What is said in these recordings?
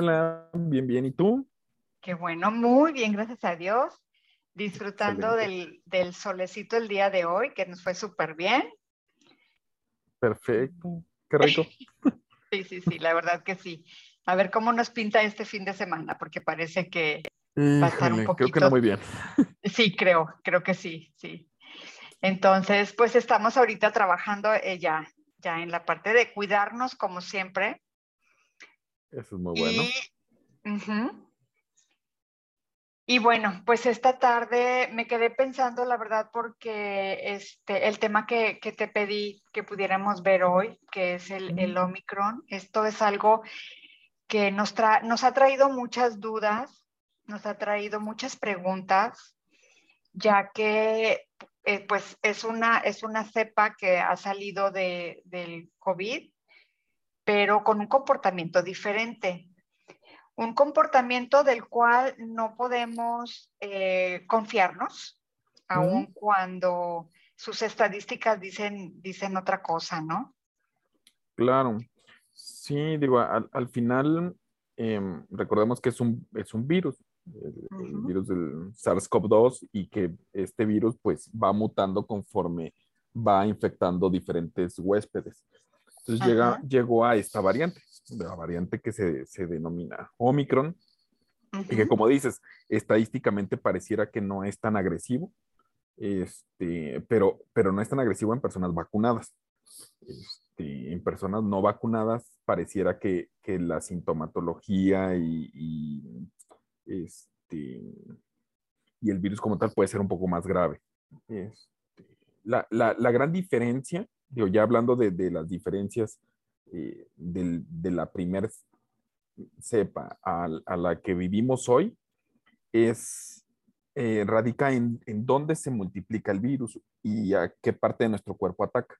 hola, bien, bien. ¿Y tú? Qué bueno, muy bien, gracias a Dios. Disfrutando del, del, solecito el día de hoy, que nos fue súper bien. Perfecto, qué rico. sí, sí, sí, la verdad que sí. A ver cómo nos pinta este fin de semana, porque parece que va a estar un poquito... Creo que no muy bien. sí, creo, creo que sí, sí. Entonces, pues estamos ahorita trabajando eh, ya, ya en la parte de cuidarnos, como siempre. Eso es muy bueno. Y, y bueno, pues esta tarde me quedé pensando, la verdad, porque este, el tema que, te pedí que pudiéramos ver hoy, que es el, Omicron, esto es algo que nos, nos ha traído muchas dudas, nos ha traído muchas preguntas, ya que eh, pues es una, es una cepa que ha salido de, del COVID, pero con un comportamiento diferente un comportamiento del cual no podemos eh, confiarnos, aun cuando sus estadísticas dicen, dicen otra cosa, ¿no? Claro. Sí, digo, al, final, em, recordemos que es un, es un virus, el, virus del SARS-CoV-2 y que este virus pues va mutando conforme va infectando diferentes huéspedes. Entonces llega, llegó a esta variante la variante que se, se denomina Omicron, y que como dices, estadísticamente pareciera que no es tan agresivo, este, pero, pero no es tan agresivo en personas vacunadas. Este, en personas no vacunadas pareciera que, que la sintomatología y, y, este, y el virus como tal puede ser un poco más grave. Este, la, la, la, gran diferencia, digo, ya hablando de, de las diferencias eh, de la primera cepa a, la que vivimos hoy es, eh, radica en, en, dónde se multiplica el virus y a qué parte de nuestro cuerpo ataca.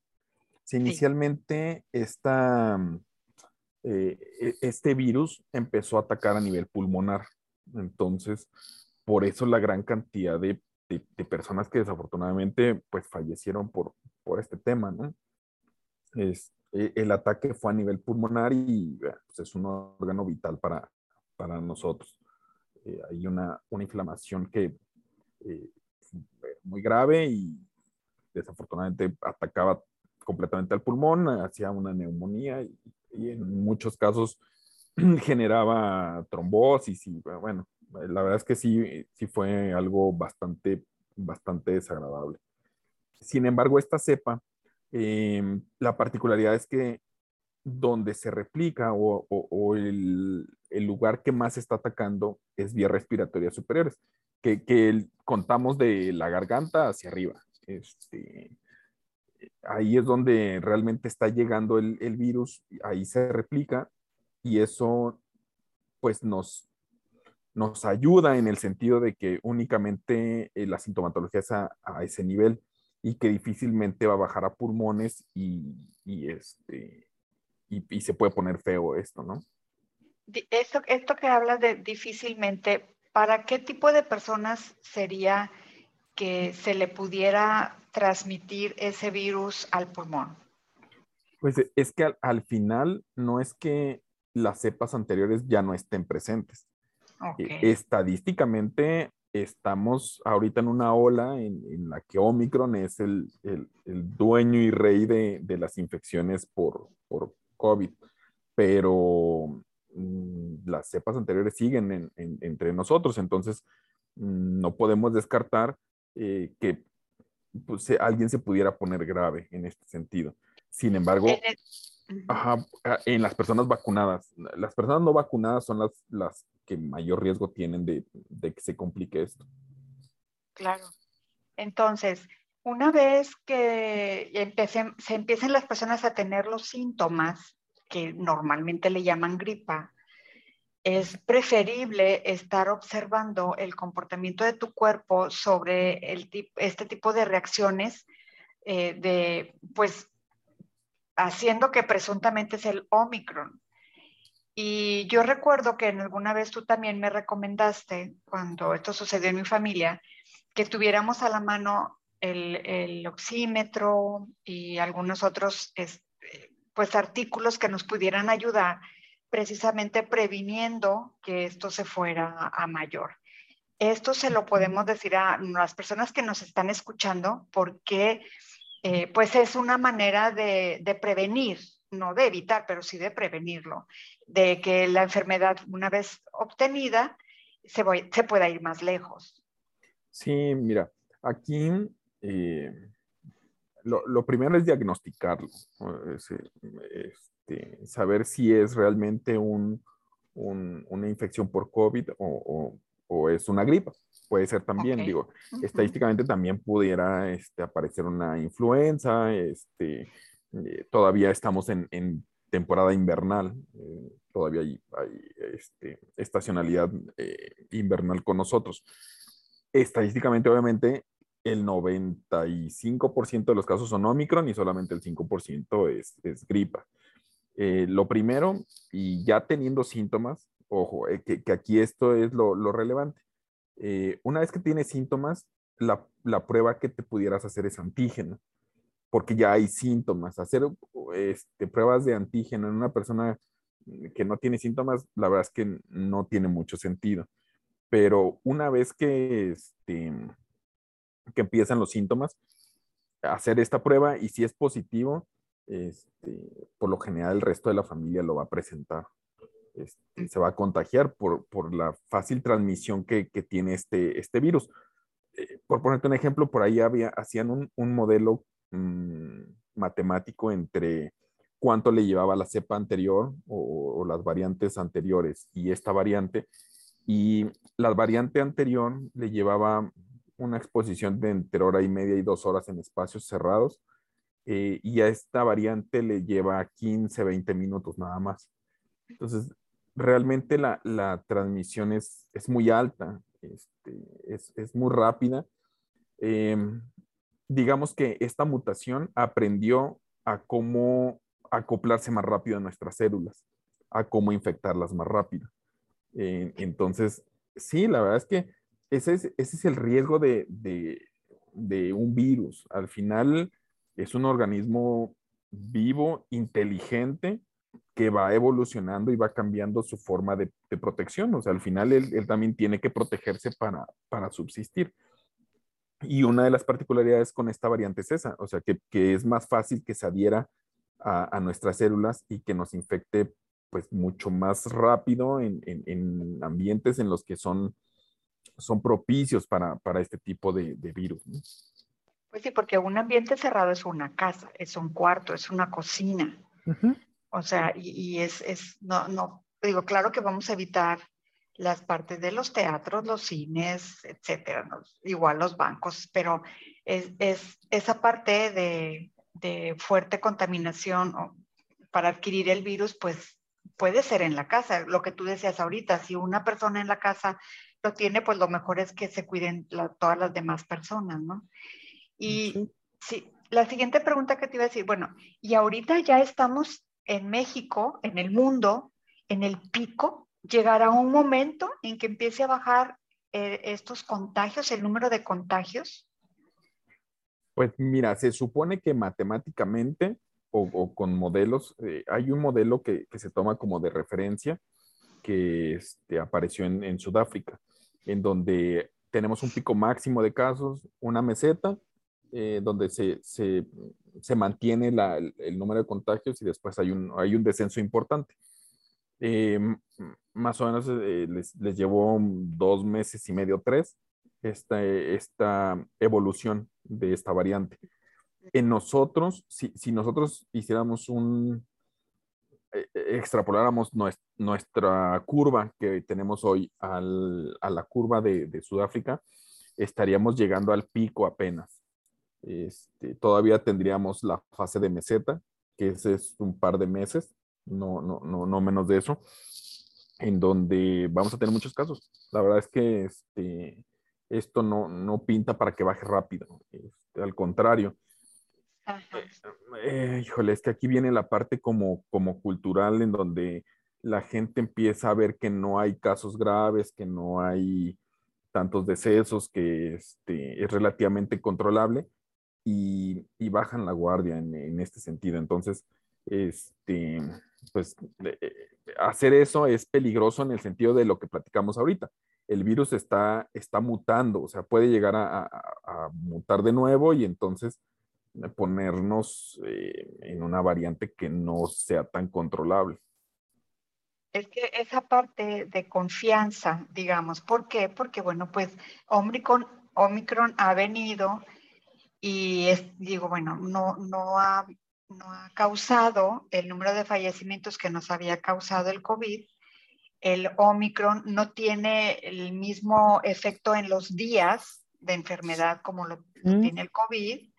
Si inicialmente esta, eh, e, este virus empezó a atacar a nivel pulmonar, entonces por eso la gran cantidad de, de, personas que desafortunadamente pues fallecieron por, por este tema, ¿no? Eh, el ataque fue a nivel pulmonar y pues, es un órgano vital para, nosotros. Eh, hay una, inflamación que eh, muy grave y desafortunadamente atacaba completamente al pulmón, hacía una neumonía y, en muchos casos generaba trombosis y bueno, la verdad es que sí, sí fue algo bastante, bastante desagradable. Sin embargo, esta cepa Em, la particularidad es que donde se replica o, el, lugar que más está atacando es vías respiratorias superiores, que, contamos de la garganta hacia arriba. Este, ahí es donde realmente está llegando el, virus, ahí se replica y eso pues nos, nos ayuda en el sentido de que únicamente eh, la sintomatología es a ese nivel y que difícilmente va a bajar a pulmones y, y este, y, se puede poner feo esto, ¿no? Esto, esto que hablas de difícilmente, ¿para qué tipo de personas sería que se le pudiera transmitir ese virus al pulmón? Pues e, es que al, final no es que las cepas anteriores ya no estén presentes. E, estadísticamente estamos ahorita en una ola en, la que Omicron es el, el, dueño y rey de, de las infecciones por, por, COVID, pero mm, las cepas anteriores siguen en, entre nosotros, entonces mm, no podemos descartar eh, que pues, alguien se pudiera poner grave en este sentido. Sin embargo, Ajá, en las personas vacunadas. Las personas no vacunadas son las, las que mayor riesgo tienen de, de que se complique esto. Claro. Entonces, una vez que se empiecen las personas a tener los síntomas, que normalmente le llaman gripa, es preferible estar observando el comportamiento de tu cuerpo sobre el, este tipo de reacciones eh, de, pues, haciendo que presuntamente es el Omicron. Y yo recuerdo que en alguna vez tú también me recomendaste, cuando esto sucedió en mi familia, que tuviéramos a la mano el, oxímetro y algunos otros pues, artículos que nos pudieran ayudar precisamente previniendo que esto se fuera a mayor. Esto se lo podemos decir a las personas que nos están escuchando porque eh, pues es una manera de, prevenir, no de evitar, pero sí de prevenirlo, de que la enfermedad una vez obtenida se, se pueda ir más lejos. Sí, mira, aquí eh, lo, primero es diagnosticarlo, este, saber si es realmente un, una infección por COVID o, o es una gripa. Puede ser también, digo, estadísticamente también pudiera este, aparecer una influenza, este, eh, todavía estamos en, en temporada invernal, eh, todavía hay, este, estacionalidad eh, invernal con nosotros. Estadísticamente, obviamente, el 95% de los casos son Omicron y solamente el 5% es, es gripa. lo primero, y ya teniendo síntomas, ojo, eh, que, aquí esto es lo, relevante. Eh, una vez que tienes síntomas, la, prueba que te pudieras hacer es antígeno, porque ya hay síntomas. Hacer este, pruebas de antígeno en una persona que no tiene síntomas, la verdad es que no tiene mucho sentido. Pero una vez que, este, que empiezan los síntomas, hacer esta prueba y si es positivo, este, por lo general el resto de la familia lo va a presentar. Este, se va a contagiar por, por la fácil transmisión que, que tiene este, este virus. Eh, por ponerte un ejemplo, por ahí había, hacían un, un modelo mm, matemático entre cuánto le llevaba la cepa anterior o, las variantes anteriores y esta variante. Y la variante anterior le llevaba una exposición de entre hora y media y dos horas en espacios cerrados. Eh, y a esta variante le lleva 15, 20 minutos nada más. Entonces, realmente la, transmisión es, es, muy alta, este, es, muy rápida. Em, digamos que esta mutación aprendió a cómo acoplarse más rápido a nuestras células, a cómo infectarlas más rápido. entonces, sí, la verdad es que ese es, el riesgo de, de un virus. Al final es un organismo vivo, inteligente, que va evolucionando y va cambiando su forma de, protección. O sea, al final él, también tiene que protegerse para, para, subsistir. Y una de las particularidades con esta variante es esa, o sea, que, que es más fácil que se adhiera a, a, nuestras células y que nos infecte pues mucho más rápido en, en, ambientes en los que son, son propicios para, para este tipo de, de virus. Pues sí, porque un ambiente cerrado es una casa, es un cuarto, es una cocina. O sea, y, es, es, no, no, digo, claro que vamos a evitar las partes de los teatros, los cines, etcétera, igual los bancos, pero es, es esa parte de, de, fuerte contaminación para adquirir el virus, pues puede ser en la casa. Lo que tú decías ahorita, si una persona en la casa lo tiene, pues lo mejor es que se cuiden todas las demás personas, ¿no? Y sí, la siguiente pregunta que te iba a decir, bueno, y ahorita ya estamos en México, en el mundo, en el pico, llegará un momento en que empiece a bajar eh, estos contagios, el número de contagios? Pues mira, se supone que matemáticamente o, con modelos, eh, hay un modelo que, se toma como de referencia que este, apareció en, Sudáfrica, en donde tenemos un pico máximo de casos, una meseta, eh, donde se, se mantiene el, número de contagios y después hay un, hay un descenso importante. Eh, más o menos eh, les, les, llevó dos meses y medio, tres, esta, esta evolución de esta variante. En nosotros, si, si nosotros hiciéramos un, eh, extrapoláramos nuestra, curva que tenemos hoy al, a la curva de, de Sudáfrica, estaríamos llegando al pico apenas. Este, todavía tendríamos la fase de meseta, que es un par de meses, no, no, no, no menos de eso, en donde vamos a tener muchos casos. La verdad es que este, esto no, no pinta para que baje rápido, este, al contrario. Eh, híjole, es que aquí viene la parte como, como cultural en donde la gente empieza a ver que no hay casos graves, que no hay tantos decesos, que este, es relativamente controlable y, bajan la guardia en, este sentido. Entonces, este, pues eh, hacer eso es peligroso en el sentido de lo que platicamos ahorita. El virus está, está mutando, o sea, puede llegar a, mutar de nuevo y entonces ponernos eh, en una variante que no sea tan controlable. Es que esa parte de confianza, digamos, ¿por qué? Porque, bueno, pues Omicron, Omicron ha venido y es, digo, bueno, no, no, ha, no ha causado el número de fallecimientos que nos había causado el COVID. El Omicron no tiene el mismo efecto en los días de enfermedad como lo, mm. tiene el COVID.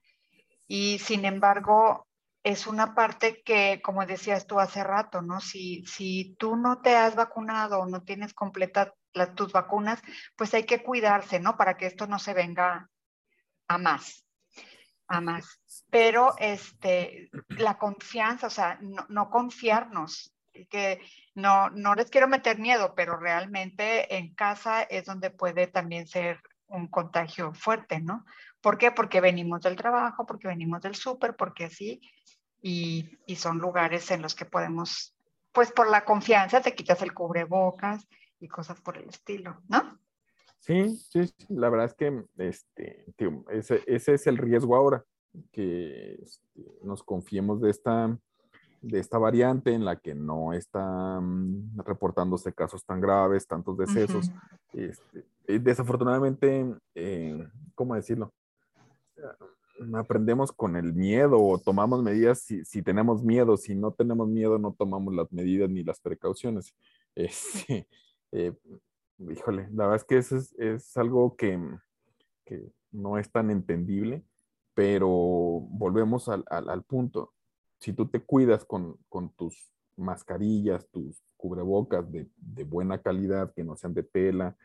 Y sin embargo, es una parte que, como decías tú hace rato, ¿no? Si, si tú no te has vacunado o no tienes completas tus vacunas, pues hay que cuidarse, ¿no? Para que esto no se venga a más a más. Pero este, la confianza, o sea, no, confiarnos, que no, no les quiero meter miedo, pero realmente en casa es donde puede también ser un contagio fuerte, ¿no? ¿Por qué? Porque venimos del trabajo, porque venimos del súper, porque así, y, y, son lugares en los que podemos, pues por la confianza te quitas el cubrebocas y cosas por el estilo, ¿no? Sí, sí, sí, la verdad es que este, ese, ese, es el riesgo ahora, que este, nos confiemos de esta, de esta variante en la que no están reportándose casos tan graves, tantos decesos. Este, desafortunadamente, eh, ¿cómo decirlo? aprendemos con el miedo o tomamos medidas si, si, tenemos miedo, si no tenemos miedo no tomamos las medidas ni las precauciones. Este, eh, híjole, la verdad es que eso es, algo que, no es tan entendible, pero volvemos al, punto. Si tú te cuidas con, tus mascarillas, tus cubrebocas de, buena calidad, que no sean de tela,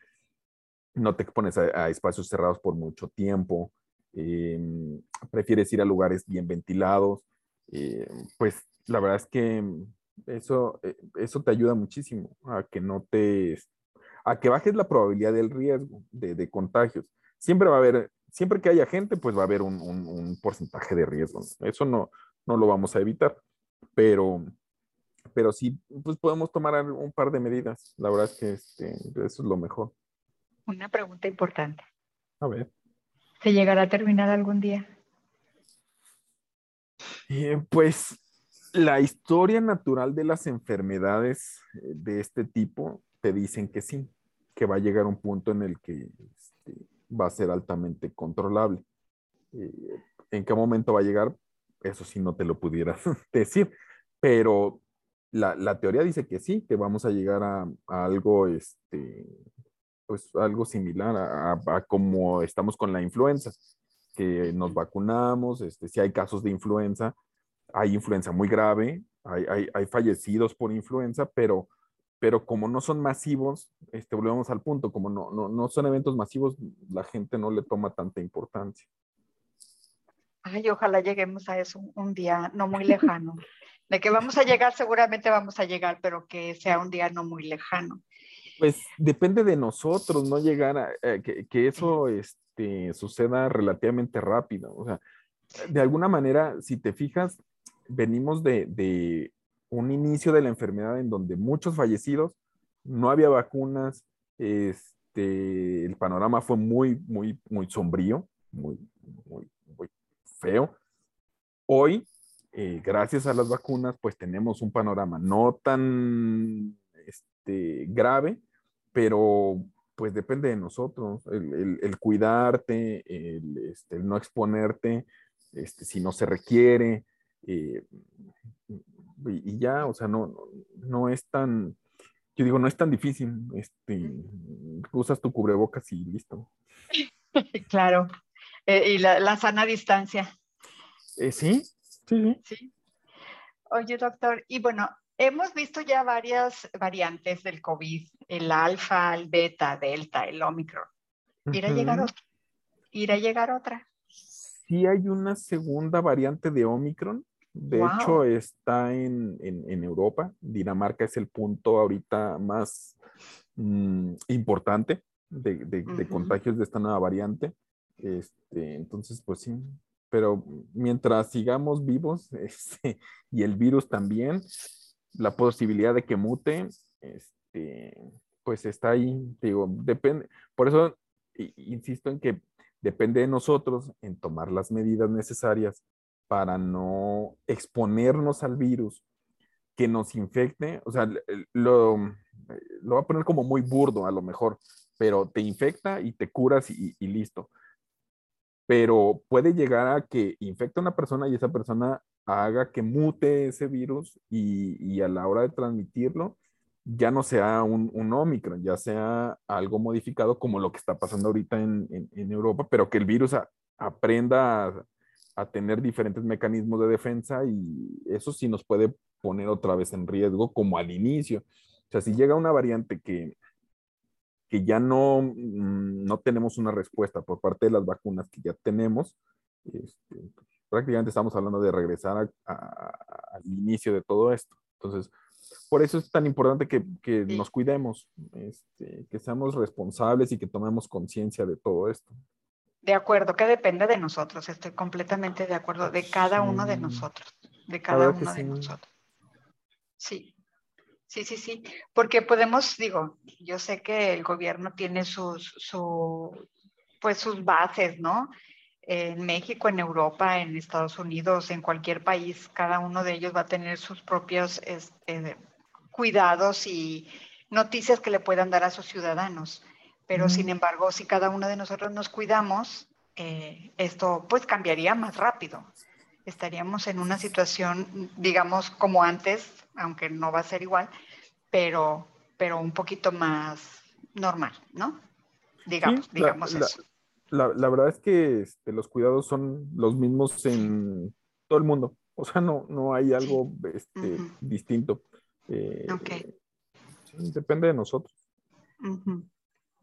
no te expones a, espacios cerrados por mucho tiempo, em, prefieres ir a lugares bien ventilados, eh, pues la verdad es que eh, eso te ayuda muchísimo a que no te a que bajes la probabilidad del riesgo de, contagios. Siempre va a haber, siempre que haya gente, pues va a haber un, porcentaje de riesgo. Eso no, no lo vamos a evitar, pero, pero sí, pues podemos tomar un par de medidas. La verdad es que este, eso es lo mejor. Una pregunta importante. A ver. ¿Se llegará a terminar algún día? Eh, pues la historia natural de las enfermedades eh, de este tipo te dicen que sí que va a llegar un punto en el que este, va a ser altamente controlable. Eh, ¿En qué momento va a llegar? Eso sí no te lo pudiera decir, pero la, teoría dice que sí, que vamos a llegar a, algo, este, pues algo similar a, como estamos con la influenza, que nos vacunamos, este, si hay casos de influenza, hay influenza muy grave, hay, hay fallecidos por influenza, pero pero como no son masivos, este, volvemos al punto, como no, no, no son eventos masivos, la gente no le toma tanta importancia. Ay, ojalá lleguemos a eso un día no muy lejano. De que vamos a llegar, seguramente vamos a llegar, pero que sea un día no muy lejano. Pues depende de nosotros, no llegar a eh, que, que, eso este, suceda relativamente rápido. O sea, de alguna manera, si te fijas, venimos de, de un inicio de la enfermedad en donde muchos fallecidos, no había vacunas, este, el panorama fue muy, muy, muy sombrío, muy, muy, muy feo. Hoy, eh, gracias a las vacunas, pues tenemos un panorama no tan este, grave, pero pues depende de nosotros, el, cuidarte, este, el, no exponerte, este, si no se requiere. Eh, y, ya, o sea, no, no es tan, yo digo, no es tan difícil, este, usas tu cubrebocas y listo. Claro, eh, y la, sana distancia. Eh, sí, sí, sí. Oye, doctor, y bueno, hemos visto ya varias variantes del COVID, el alfa, el beta, delta, el omicron. ¿Irá a llegar otra? ¿Irá a llegar otra? Sí hay una segunda variante de omicron, de hecho, está en, Europa. Dinamarca es el punto ahorita más mm, importante de, contagios de esta nueva variante. Este, entonces, pues sí, pero mientras sigamos vivos este, y el virus también, la posibilidad de que mute, este, pues está ahí, digo, depende, por eso insisto en que depende de nosotros en tomar las medidas necesarias para no exponernos al virus que nos infecte, o sea, lo, lo voy a poner como muy burdo a lo mejor, pero te infecta y te curas y, listo. Pero puede llegar a que infecte a una persona y esa persona haga que mute ese virus y, a la hora de transmitirlo ya no sea un, un, Omicron, ya sea algo modificado como lo que está pasando ahorita en, Europa, pero que el virus aprenda a, a, tener diferentes mecanismos de defensa y eso sí nos puede poner otra vez en riesgo como al inicio. O sea, si llega una variante que, que ya no, mm, no tenemos una respuesta por parte de las vacunas que ya tenemos, este, prácticamente estamos hablando de regresar al inicio de todo esto. Entonces, por eso es tan importante que, que nos cuidemos, este, que seamos responsables y que tomemos conciencia de todo esto. De acuerdo, que depende de nosotros, estoy completamente de acuerdo, de cada uno de nosotros, de cada uno de nosotros. Sí, sí, sí, sí, porque podemos, digo, yo sé que el gobierno tiene sus, su, pues sus bases, ¿no? En México, en Europa, en Estados Unidos, en cualquier país, cada uno de ellos va a tener sus propios este, cuidados y noticias que le puedan dar a sus ciudadanos. Pero sin embargo, si cada uno de nosotros nos cuidamos, eh, esto pues cambiaría más rápido. Estaríamos en una situación, digamos, como antes, aunque no va a ser igual, pero, pero un poquito más normal, ¿no? Digamos, digamos eso. La, verdad es que este, los cuidados son los mismos en todo el mundo. O sea, no, no hay algo este, distinto. Eh, depende de nosotros.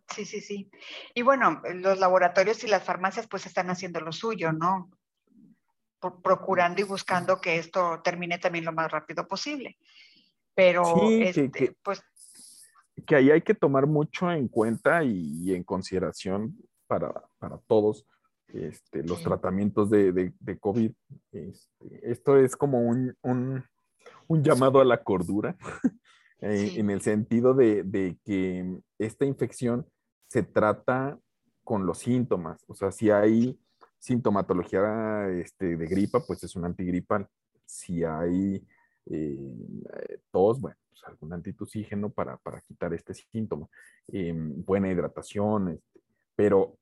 Sí, sí, sí. Y bueno, los laboratorios y las farmacias pues están haciendo lo suyo, ¿no? procurando y buscando que esto termine también lo más rápido posible. Pero, sí, este, que, pues... Que ahí hay que tomar mucho en cuenta y, en consideración para, para todos este, los tratamientos de, de, COVID. Este, esto es como un, un, un, llamado a la cordura, eh, en el sentido de, de, que esta infección se trata con los síntomas. O sea, si hay sintomatología este, de gripa, pues es un antigripal. Si hay eh, tos, bueno, pues algún antitusígeno para, quitar este síntoma. Em, buena hidratación, este, pero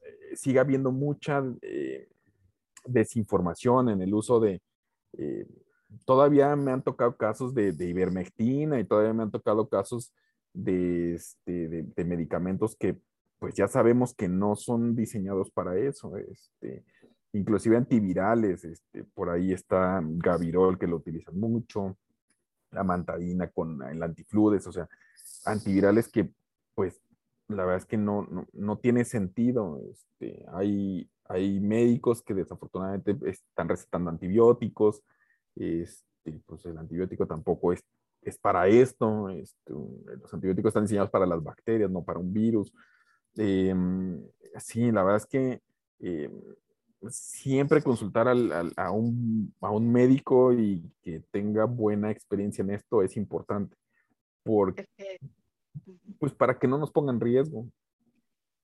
eh, sigue habiendo mucha eh, desinformación en el uso de... todavía me han tocado casos de, de, ivermectina y todavía me han tocado casos de, este, de medicamentos que pues ya sabemos que no son diseñados para eso. Este, inclusive antivirales, este, por ahí está Gavirol que lo utilizan mucho, la mantadina con el antifludes, o sea, antivirales que pues la verdad es que no, no, tiene sentido. Este, hay, hay médicos que desafortunadamente están recetando antibióticos, este, pues el antibiótico tampoco es, es para esto, este, los antibióticos están diseñados para las bacterias, no para un virus. Em, sí, la verdad es que em, siempre consultar a, un, médico y que tenga buena experiencia en esto es importante, porque, pues para que no nos pongan riesgo.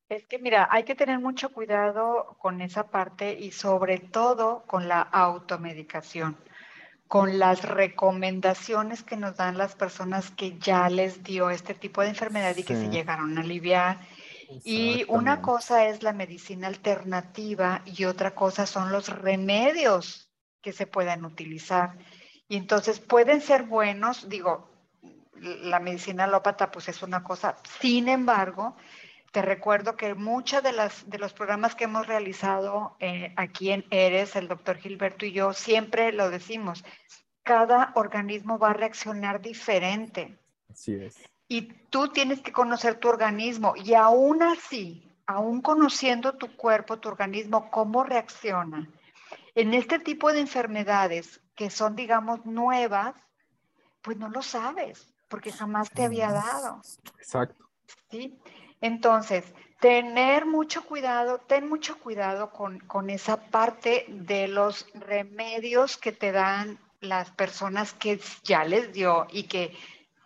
Es que mira, hay que tener mucho cuidado con esa parte y sobre todo con la automedicación, con las recomendaciones que nos dan las personas que ya les dio este tipo de enfermedad y que se llegaron a aliviar. Y una cosa es la medicina alternativa y otra cosa son los remedios que se puedan utilizar. Y entonces pueden ser buenos, digo, la medicina alópata pues es una cosa, sin embargo, te recuerdo que muchos de, de los programas que hemos realizado eh, aquí en ERES, el doctor Gilberto y yo, siempre lo decimos, cada organismo va a reaccionar diferente. Así es y tú tienes que conocer tu organismo y aún así, aún conociendo tu cuerpo, tu organismo, cómo reacciona en este tipo de enfermedades que son, digamos, nuevas, pues no lo sabes porque jamás te había dado. Exacto. ¿Sí? Entonces, tener mucho cuidado, ten mucho cuidado con, con esa parte de los remedios que te dan las personas que ya les dio y que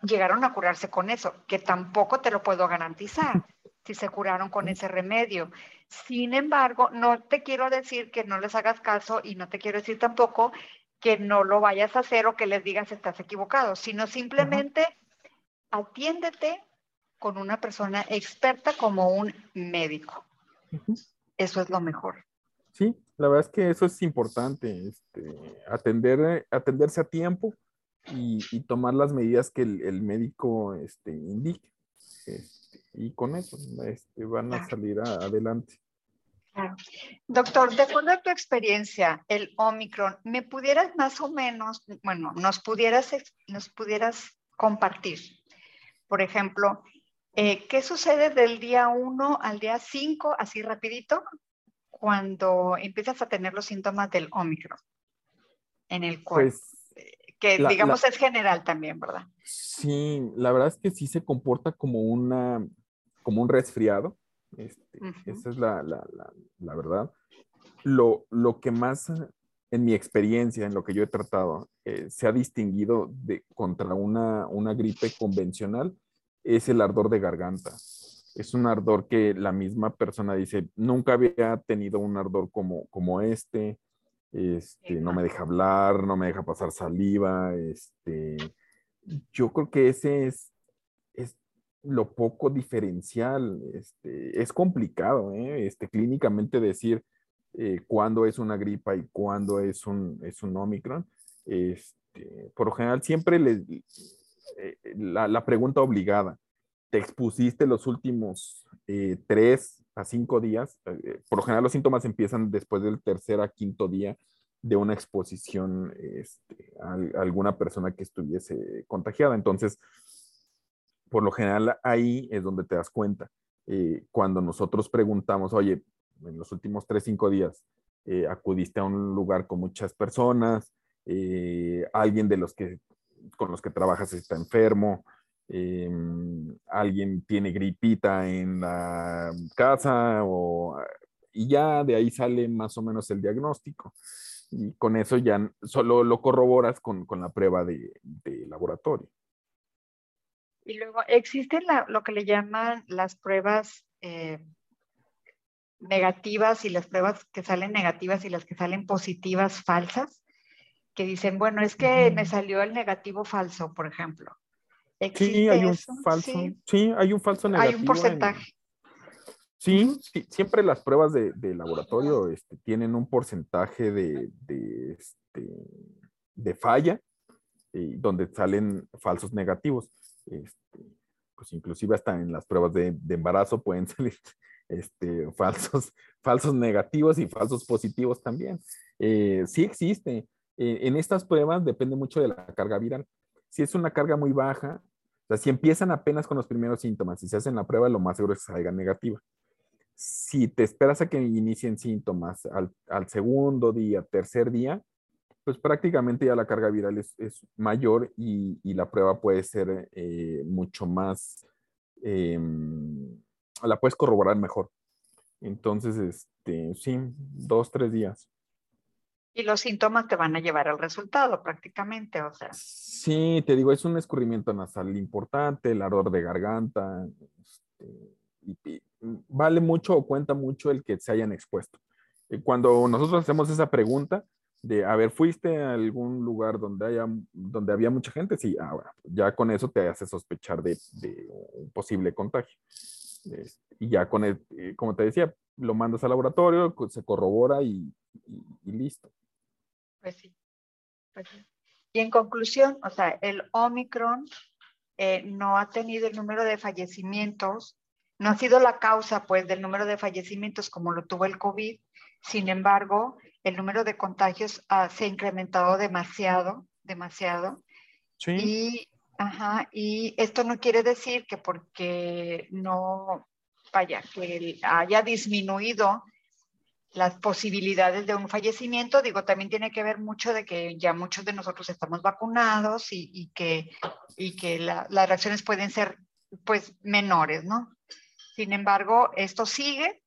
llegaron a curarse con eso, que tampoco te lo puedo garantizar si se curaron con ese remedio. Sin embargo, no te quiero decir que no les hagas caso y no te quiero decir tampoco que no lo vayas a hacer o que les digas estás equivocado, sino simplemente atiéndete con una persona experta como un médico. Eso es lo mejor. Sí, la verdad es que eso es importante, este, atender, atenderse a tiempo y, tomar las medidas que el, médico este, indique. Este, y con eso este, van a salir adelante. Doctor, de acuerdo a tu experiencia, el Omicron, ¿me pudieras más o menos, bueno, nos pudieras, nos pudieras compartir, por ejemplo, eh, ¿qué sucede del día 1 al día 5, así rapidito, cuando empiezas a tener los síntomas del Omicron en el cuerpo? Pues, que digamos es general también, ¿verdad? Sí, la verdad es que sí se comporta como, una, como un resfriado este, esa es la, verdad. Lo, que más, en mi experiencia, en lo que yo he tratado, eh, se ha distinguido de, contra una, gripe convencional es el ardor de garganta. Es un ardor que la misma persona dice, nunca había tenido un ardor como, como este, este, no me deja hablar, no me deja pasar saliva, este, yo creo que ese es, lo poco diferencial. Este, es complicado, ¿eh? este, clínicamente decir eh, cuándo es una gripa y cuándo es un, es un Omicron. Este, por lo general, siempre les, eh, la, pregunta obligada, ¿te expusiste los últimos tres a cinco días? por lo general, los síntomas empiezan después del tercer a quinto día de una exposición este, a, alguna persona que estuviese contagiada. Entonces, por lo general ahí es donde te das cuenta. Eh, cuando nosotros preguntamos, oye, en los últimos tres, cinco días, eh, acudiste a un lugar con muchas personas, eh, alguien de los que con los que trabajas está enfermo, em, alguien tiene gripita en la casa o, y ya de ahí sale más o menos el diagnóstico. Y con eso ya solo lo corroboras con, con la prueba de, de laboratorio. Y luego existen lo que le llaman las pruebas eh, negativas y las pruebas que salen negativas y las que salen positivas falsas, que dicen, bueno, es que me salió el negativo falso, por ejemplo. Sí, hay un falso. Sí. hay un falso negativo. Hay un porcentaje. Sí, siempre las pruebas de, laboratorio este, tienen un porcentaje de, de, este, de falla, eh, donde salen falsos negativos. Este, pues inclusive hasta en las pruebas de, embarazo pueden salir este, falsos, falsos negativos y falsos positivos también. Eh, sí existe. En estas pruebas depende mucho de la carga viral. Si es una carga muy baja, o sea, si empiezan apenas con los primeros síntomas y se hacen la prueba, lo más seguro es que salga negativa. Si te esperas a que inicien síntomas al, al segundo día, tercer día, pues prácticamente ya la carga viral es, mayor y, la prueba puede ser eh, mucho más, em, la puedes corroborar mejor. Entonces, este, sí, dos, tres días. Y los síntomas te van a llevar al resultado prácticamente, o sea. Sí, te digo, es un escurrimiento nasal importante, el ardor de garganta, este, vale mucho o cuenta mucho el que se hayan expuesto. Eh, cuando nosotros hacemos esa pregunta, de, a ver, ¿fuiste a algún lugar donde, haya, donde había mucha gente? Sí, ahora, ya con eso te hace sospechar de, un posible contagio. y ya con el, eh, como te decía, lo mandas al laboratorio, se corrobora y, listo. Pues sí, pues sí. Y en conclusión, o sea, el Omicron eh, no ha tenido el número de fallecimientos, no ha sido la causa, pues, del número de fallecimientos como lo tuvo el COVID. Sin embargo, el número de contagios se ha incrementado demasiado, demasiado. Sí. Y, ajá, y esto no quiere decir que porque no, vaya, que haya disminuido las posibilidades de un fallecimiento, digo, también tiene que ver mucho de que ya muchos de nosotros estamos vacunados y, que, y que las reacciones pueden ser pues menores, ¿no? Sin embargo, esto sigue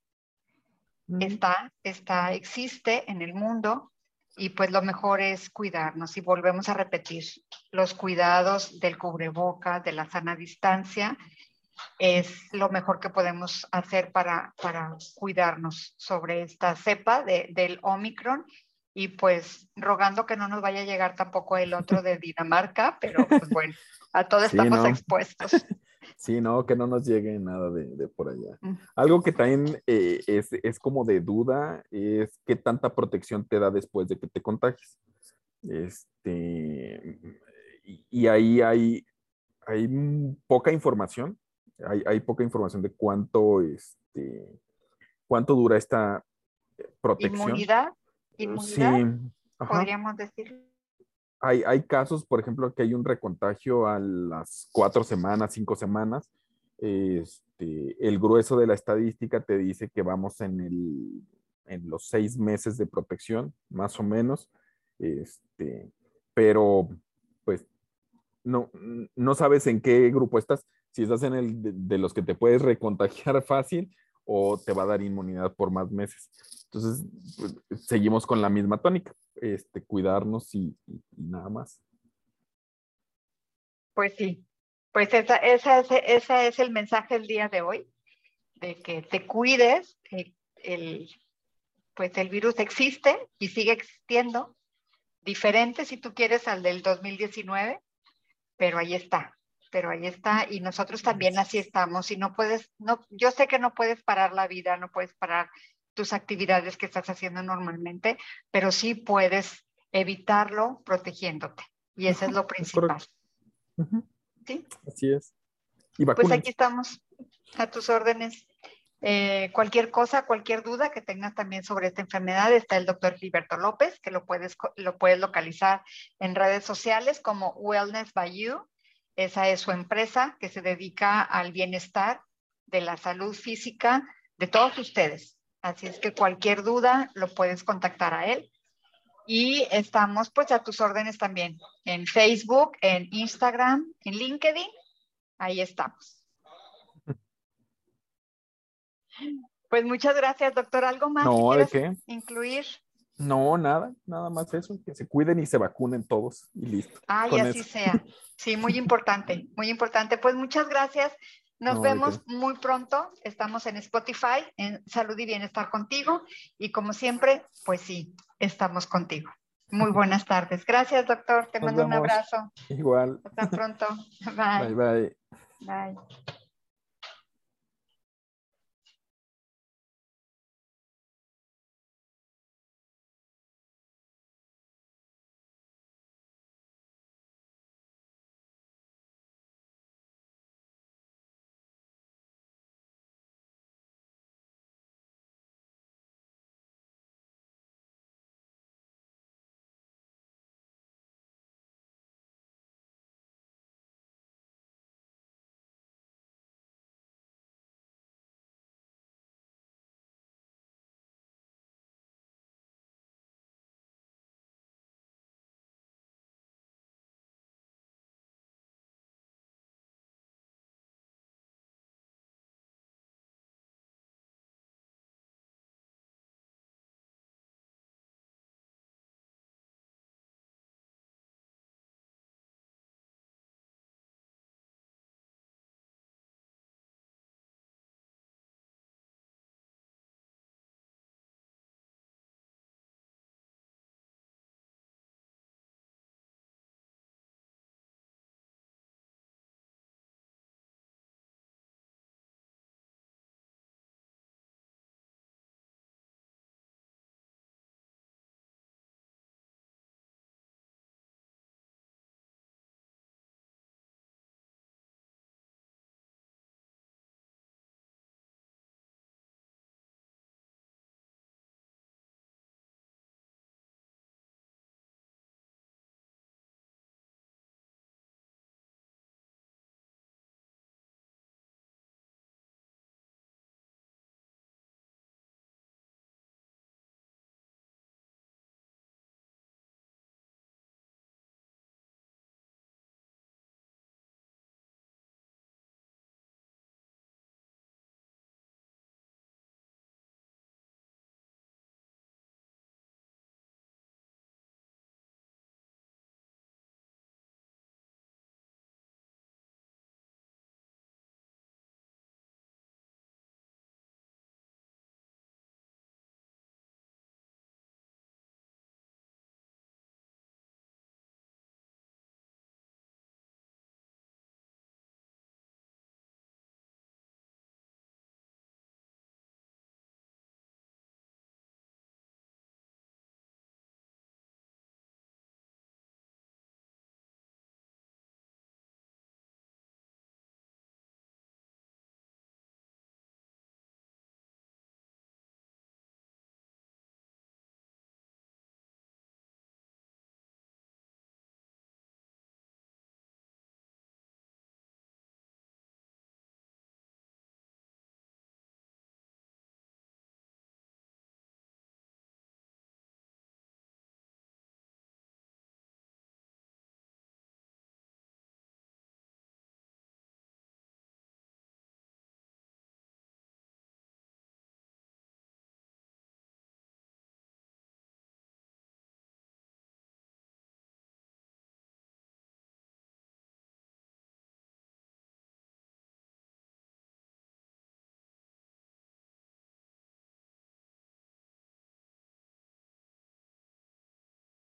está, está, existe en el mundo y pues lo mejor es cuidarnos. Y volvemos a repetir los cuidados del cubreboca, de la sana distancia, es lo mejor que podemos hacer para, para cuidarnos sobre esta cepa de, del Omicron y pues rogando que no nos vaya a llegar tampoco el otro de Dinamarca, pero pues bueno, a todo estamos expuestos. Sí, no, que no nos llegue nada de, por allá. Algo que también eh, es, como de duda es qué tanta protección te da después de que te contagies. Este, y, ahí hay, hay poca información, hay, poca información de cuánto, este, cuánto dura esta protección. Inmunidad, inmunidad, sí, podríamos decir hay, hay casos, por ejemplo, que hay un recontagio a las cuatro semanas, cinco semanas. Este, el grueso de la estadística te dice que vamos en, el, en los seis meses de protección, más o menos. Este, pero, pues, no, no sabes en qué grupo estás. Si estás en el de los que te puedes recontagiar fácil o te va a dar inmunidad por más meses. Entonces, pues, seguimos con la misma tónica, este, cuidarnos y, nada más. Pues sí, pues esa, esa, ese es el mensaje del día de hoy, de que te cuides, el, pues el virus existe y sigue existiendo, diferente si tú quieres al del 2019, pero ahí está, pero ahí está y nosotros también así estamos y no puedes, no, yo sé que no puedes parar la vida, no puedes parar tus actividades que estás haciendo normalmente, pero sí puedes evitarlo protegiéndote. Y eso es lo principal. ¿Sí? Así es. pues aquí estamos a tus órdenes. Eh, cualquier cosa, cualquier duda que tengas también sobre esta enfermedad, está el doctor Gilberto López, que lo puedes, lo puedes localizar en redes sociales como Wellness by You. Esa es su empresa que se dedica al bienestar de la salud física de todos ustedes, Así es que cualquier duda lo puedes contactar a él. Y estamos pues a tus órdenes también en Facebook, en Instagram, en LinkedIn. Ahí estamos. Pues muchas gracias, doctor. ¿Algo más no, ¿de qué? incluir? No, nada, nada más eso, que se cuiden y se vacunen todos y listo. Ay, así sea. Sí, muy importante, muy importante. Pues muchas gracias. Nos vemos muy pronto. Estamos en Spotify, en Salud y Bienestar contigo. Y como siempre, pues sí, estamos contigo. Muy buenas tardes. Gracias, doctor. Te mando un abrazo. Igual. Hasta pronto. Bye. Bye, bye. Bye.